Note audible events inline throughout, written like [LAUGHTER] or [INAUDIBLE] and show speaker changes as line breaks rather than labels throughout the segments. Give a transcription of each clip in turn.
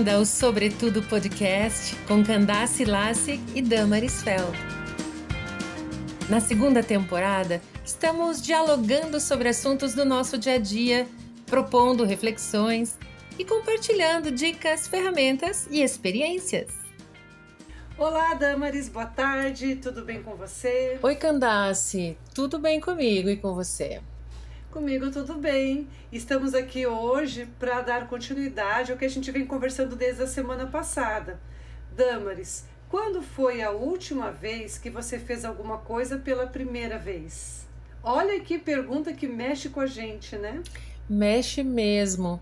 Bem-vinda ao Sobretudo Podcast com Candace Lassig e Damaris Feld. Na segunda temporada, estamos dialogando sobre assuntos do nosso dia a dia, propondo reflexões e compartilhando dicas, ferramentas e experiências.
Olá, Damaris, boa tarde, tudo bem com você?
Oi, Candace, tudo bem comigo e com você?
Comigo tudo bem. Estamos aqui hoje para dar continuidade ao que a gente vem conversando desde a semana passada. Damaris, quando foi a última vez que você fez alguma coisa pela primeira vez? Olha que pergunta que mexe com a gente, né?
Mexe mesmo.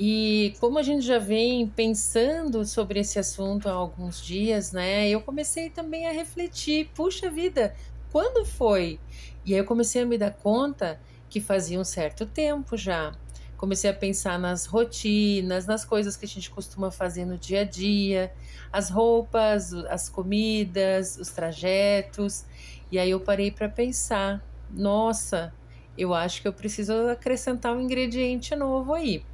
E como a gente já vem pensando sobre esse assunto há alguns dias, né? Eu comecei também a refletir, puxa vida, quando foi? E aí eu comecei a me dar conta que fazia um certo tempo já. Comecei a pensar nas rotinas, nas coisas que a gente costuma fazer no dia a dia, as roupas, as comidas, os trajetos. E aí eu parei para pensar: nossa, eu acho que eu preciso acrescentar um ingrediente novo aí.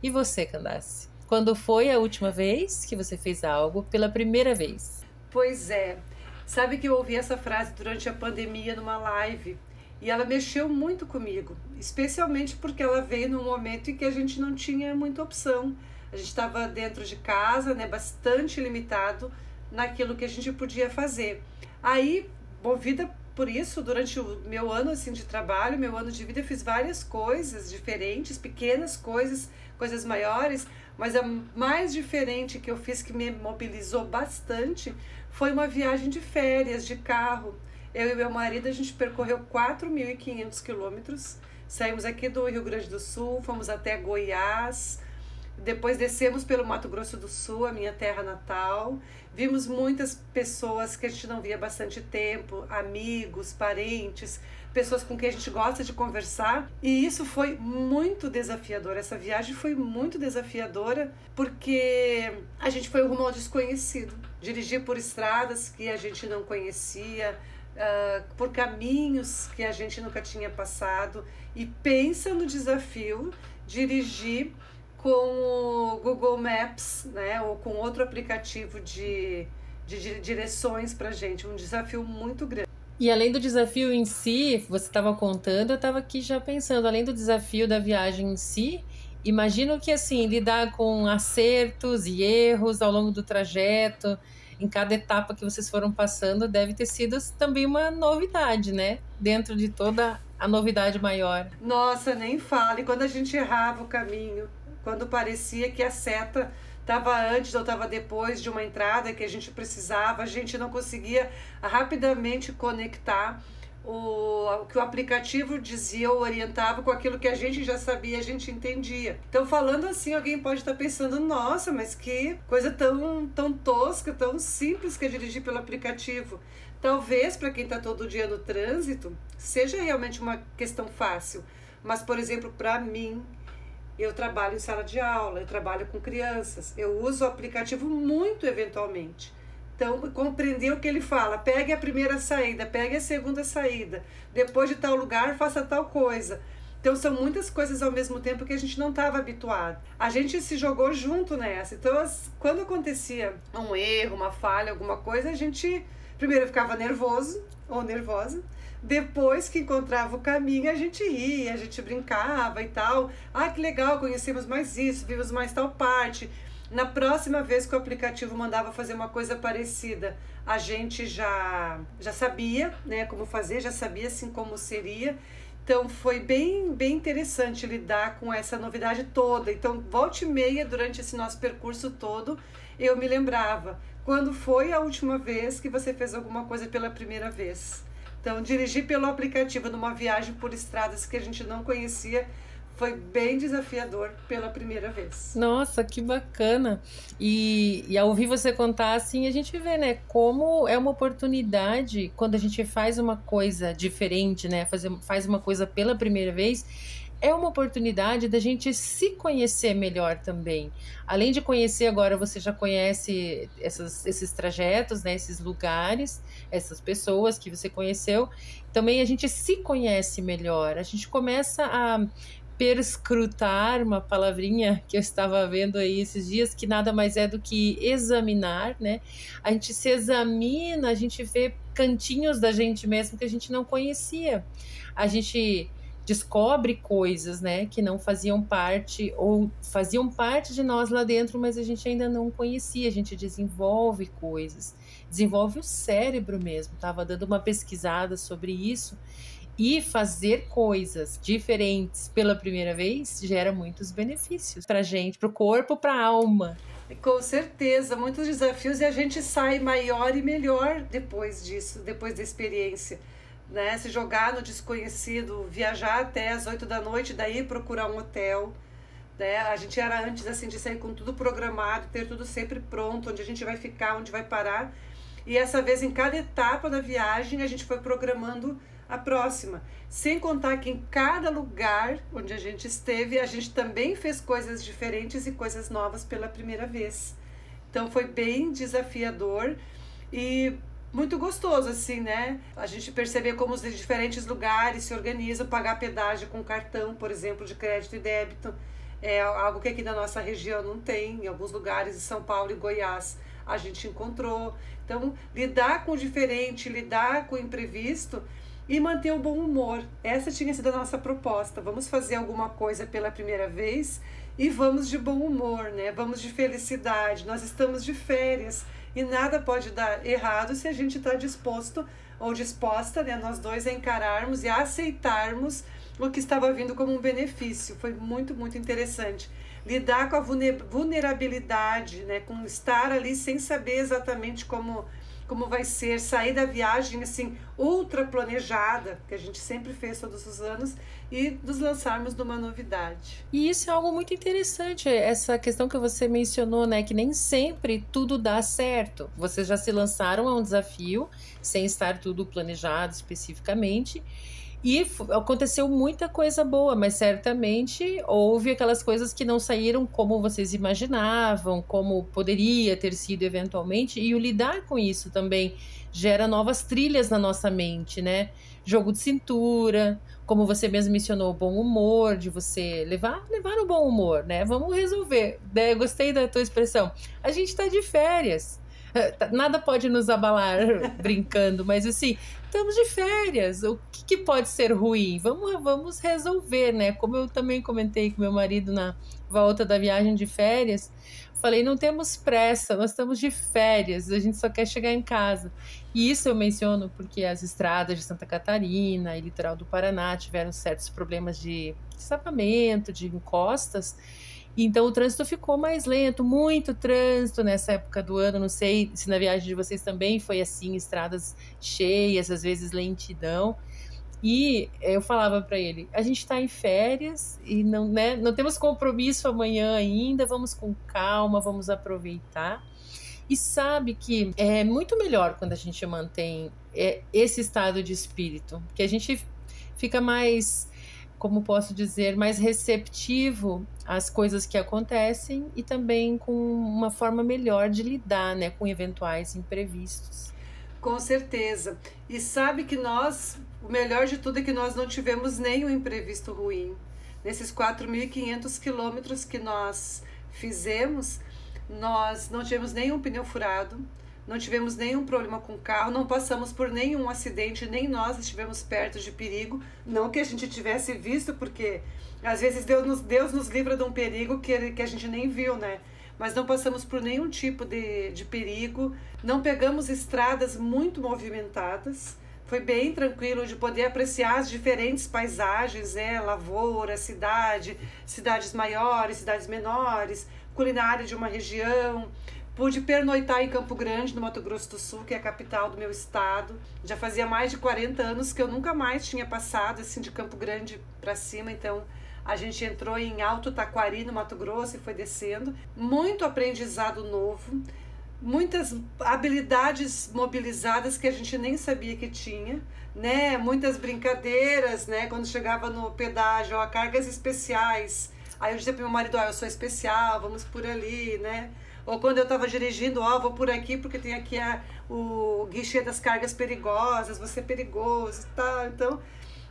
E você, Candace? Quando foi a última vez que você fez algo pela primeira vez?
Pois é. Sabe que eu ouvi essa frase durante a pandemia numa live e ela mexeu muito comigo, especialmente porque ela veio num momento em que a gente não tinha muita opção. A gente estava dentro de casa, né, bastante limitado naquilo que a gente podia fazer. Aí, movida por isso, durante o meu ano assim de trabalho, meu ano de vida, eu fiz várias coisas diferentes, pequenas coisas, coisas maiores, mas a mais diferente que eu fiz que me mobilizou bastante foi uma viagem de férias de carro eu e meu marido, a gente percorreu 4.500 quilômetros. Saímos aqui do Rio Grande do Sul, fomos até Goiás, depois descemos pelo Mato Grosso do Sul, a minha terra natal. Vimos muitas pessoas que a gente não via há bastante tempo, amigos, parentes, pessoas com quem a gente gosta de conversar. E isso foi muito desafiador. Essa viagem foi muito desafiadora porque a gente foi rumo ao desconhecido. Dirigir por estradas que a gente não conhecia, uh, por caminhos que a gente nunca tinha passado e pensa no desafio dirigir com o Google Maps, né, ou com outro aplicativo de, de direções para gente, um desafio muito grande.
E além do desafio em si, você estava contando, eu estava aqui já pensando, além do desafio da viagem em si, imagino que assim, lidar com acertos e erros ao longo do trajeto, em cada etapa que vocês foram passando deve ter sido também uma novidade, né? Dentro de toda a novidade maior.
Nossa, nem fale. Quando a gente errava o caminho, quando parecia que a seta estava antes ou estava depois de uma entrada que a gente precisava, a gente não conseguia rapidamente conectar o, que o aplicativo dizia ou orientava com aquilo que a gente já sabia, a gente entendia. Então, falando assim, alguém pode estar pensando: nossa, mas que coisa tão, tão tosca, tão simples que é dirigir pelo aplicativo. Talvez para quem está todo dia no trânsito seja realmente uma questão fácil, mas, por exemplo, para mim, eu trabalho em sala de aula, eu trabalho com crianças, eu uso o aplicativo muito eventualmente. Então, compreender o que ele fala. Pegue a primeira saída, pegue a segunda saída. Depois de tal lugar, faça tal coisa. Então, são muitas coisas ao mesmo tempo que a gente não estava habituado. A gente se jogou junto nessa. Então, quando acontecia um erro, uma falha, alguma coisa, a gente primeiro ficava nervoso ou nervosa. Depois que encontrava o caminho, a gente ria, a gente brincava e tal. Ah, que legal, conhecemos mais isso, vimos mais tal parte. Na próxima vez que o aplicativo mandava fazer uma coisa parecida, a gente já já sabia, né, como fazer, já sabia assim como seria. Então foi bem bem interessante lidar com essa novidade toda. Então, volte meia durante esse nosso percurso todo, eu me lembrava quando foi a última vez que você fez alguma coisa pela primeira vez. Então, dirigir pelo aplicativo numa viagem por estradas que a gente não conhecia foi bem desafiador pela primeira vez.
Nossa, que bacana! E, e ao ouvir você contar assim, a gente vê, né, como é uma oportunidade quando a gente faz uma coisa diferente, né, fazer, faz uma coisa pela primeira vez, é uma oportunidade da gente se conhecer melhor também. Além de conhecer agora, você já conhece essas, esses trajetos, né, esses lugares, essas pessoas que você conheceu. Também a gente se conhece melhor. A gente começa a perscrutar, uma palavrinha que eu estava vendo aí esses dias, que nada mais é do que examinar, né? A gente se examina, a gente vê cantinhos da gente mesmo que a gente não conhecia. A gente descobre coisas, né, que não faziam parte ou faziam parte de nós lá dentro, mas a gente ainda não conhecia. A gente desenvolve coisas, desenvolve o cérebro mesmo. Tava dando uma pesquisada sobre isso e fazer coisas diferentes pela primeira vez gera muitos benefícios para gente, para o corpo, para a alma.
Com certeza, muitos desafios e a gente sai maior e melhor depois disso, depois da experiência. Né? Se jogar no desconhecido, viajar até as 8 da noite, daí procurar um hotel. Né? A gente era antes assim de sair com tudo programado, ter tudo sempre pronto, onde a gente vai ficar, onde vai parar. E essa vez, em cada etapa da viagem, a gente foi programando a próxima. Sem contar que em cada lugar onde a gente esteve, a gente também fez coisas diferentes e coisas novas pela primeira vez. Então foi bem desafiador e muito gostoso, assim, né? A gente perceber como os diferentes lugares se organizam, pagar pedágio com cartão, por exemplo, de crédito e débito. É algo que aqui na nossa região não tem, em alguns lugares de São Paulo e Goiás a gente encontrou. Então, lidar com o diferente, lidar com o imprevisto e manter o bom humor. Essa tinha sido a nossa proposta. Vamos fazer alguma coisa pela primeira vez e vamos de bom humor, né? Vamos de felicidade. Nós estamos de férias e nada pode dar errado se a gente está disposto ou disposta, né, nós dois a encararmos e a aceitarmos o que estava vindo como um benefício. Foi muito, muito interessante. Lidar com a vulnerabilidade, né, com estar ali sem saber exatamente como como vai ser sair da viagem assim ultra planejada que a gente sempre fez todos os anos e nos lançarmos numa novidade.
E isso é algo muito interessante, essa questão que você mencionou, né, que nem sempre tudo dá certo. Vocês já se lançaram a um desafio sem estar tudo planejado especificamente. E aconteceu muita coisa boa, mas certamente houve aquelas coisas que não saíram como vocês imaginavam, como poderia ter sido eventualmente, e o lidar com isso também gera novas trilhas na nossa mente, né? Jogo de cintura, como você mesmo mencionou, bom humor, de você levar, levar no bom humor, né? Vamos resolver. Né? Gostei da tua expressão. A gente tá de férias. [LAUGHS] Nada pode nos abalar [LAUGHS] brincando, mas assim, estamos de férias. O que, que, pode ser ruim? Vamos, vamos resolver, né? Como eu também comentei com meu marido na volta da viagem de férias, falei: não temos pressa, nós estamos de férias, a gente só quer chegar em casa. E isso eu menciono porque as estradas de Santa Catarina e litoral do Paraná tiveram certos problemas de sapamento, de encostas. Então o trânsito ficou mais lento, muito trânsito nessa época do ano. Não sei se na viagem de vocês também foi assim, estradas cheias, às vezes lentidão. E eu falava para ele: a gente está em férias e não, né, não temos compromisso amanhã ainda, vamos com calma, vamos aproveitar. E sabe que é muito melhor quando a gente mantém é, esse estado de espírito, que a gente fica mais como posso dizer, mais receptivo às coisas que acontecem e também com uma forma melhor de lidar né, com eventuais imprevistos.
Com certeza. E sabe que nós, o melhor de tudo é que nós não tivemos nenhum imprevisto ruim. Nesses 4.500 quilômetros que nós fizemos, nós não tivemos nenhum pneu furado, não tivemos nenhum problema com o carro, não passamos por nenhum acidente, nem nós estivemos perto de perigo. Não que a gente tivesse visto, porque às vezes Deus nos, Deus nos livra de um perigo que, que a gente nem viu, né? Mas não passamos por nenhum tipo de, de perigo, não pegamos estradas muito movimentadas. Foi bem tranquilo de poder apreciar as diferentes paisagens, é, lavoura, cidade, cidades maiores, cidades menores, culinária de uma região. Pude pernoitar em Campo Grande, no Mato Grosso do Sul, que é a capital do meu estado. Já fazia mais de 40 anos que eu nunca mais tinha passado assim de Campo Grande para cima, então a gente entrou em Alto Taquari, no Mato Grosso, e foi descendo. Muito aprendizado novo, muitas habilidades mobilizadas que a gente nem sabia que tinha, né? Muitas brincadeiras, né? Quando chegava no pedágio, ó, cargas especiais. Aí eu dizia pro meu marido, ó, eu sou especial, vamos por ali, né? Ou quando eu estava dirigindo, ó, oh, vou por aqui porque tem aqui a, o guichê das cargas perigosas, você é perigoso e tal. Então,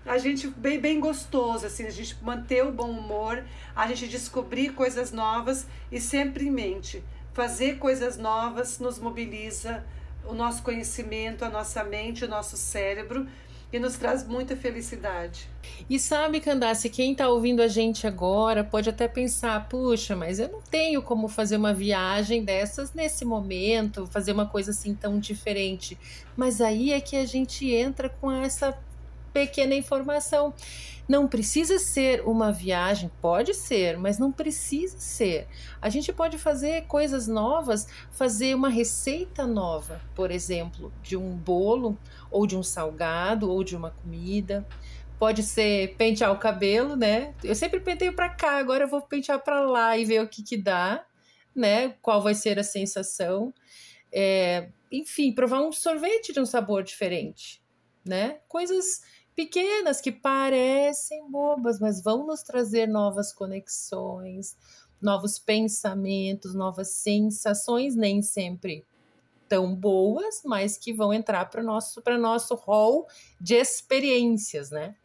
a gente bem, bem gostoso, assim, a gente manter o bom humor, a gente descobrir coisas novas e sempre em mente. Fazer coisas novas nos mobiliza o nosso conhecimento, a nossa mente, o nosso cérebro e nos traz muita felicidade.
E sabe, Candace, quem está ouvindo a gente agora pode até pensar: puxa, mas eu não tenho como fazer uma viagem dessas nesse momento, fazer uma coisa assim tão diferente. Mas aí é que a gente entra com essa pequena informação. Não precisa ser uma viagem, pode ser, mas não precisa ser. A gente pode fazer coisas novas, fazer uma receita nova, por exemplo, de um bolo, ou de um salgado, ou de uma comida. Pode ser pentear o cabelo, né? Eu sempre penteio para cá, agora eu vou pentear para lá e ver o que que dá, né? Qual vai ser a sensação. É, enfim, provar um sorvete de um sabor diferente, né? Coisas pequenas que parecem bobas, mas vão nos trazer novas conexões, novos pensamentos, novas sensações, nem sempre tão boas, mas que vão entrar para o nosso, nosso hall de experiências, né?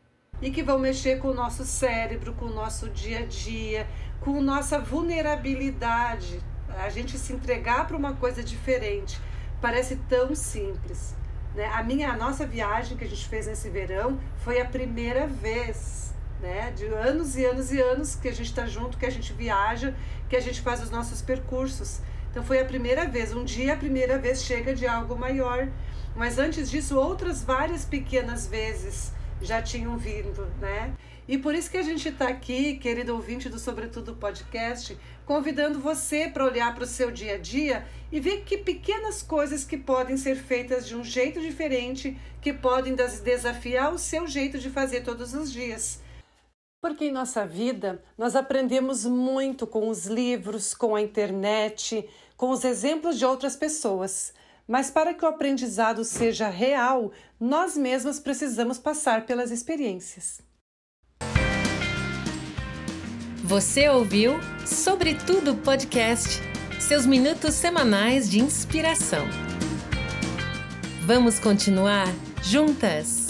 E que vão mexer com o nosso cérebro, com o nosso dia a dia, com nossa vulnerabilidade. A gente se entregar para uma coisa diferente parece tão simples, né? A minha, a nossa viagem que a gente fez nesse verão foi a primeira vez, né? De anos e anos e anos que a gente está junto, que a gente viaja, que a gente faz os nossos percursos. Então foi a primeira vez. Um dia a primeira vez chega de algo maior, mas antes disso outras várias pequenas vezes já tinham vindo, né? E por isso que a gente está aqui, querido ouvinte do Sobretudo Podcast, convidando você para olhar para o seu dia a dia e ver que pequenas coisas que podem ser feitas de um jeito diferente, que podem desafiar o seu jeito de fazer todos os dias. Porque em nossa vida nós aprendemos muito com os livros, com a internet, com os exemplos de outras pessoas. Mas para que o aprendizado seja real, nós mesmos precisamos passar pelas experiências.
Você ouviu Sobretudo Podcast, seus minutos semanais de inspiração. Vamos continuar juntas?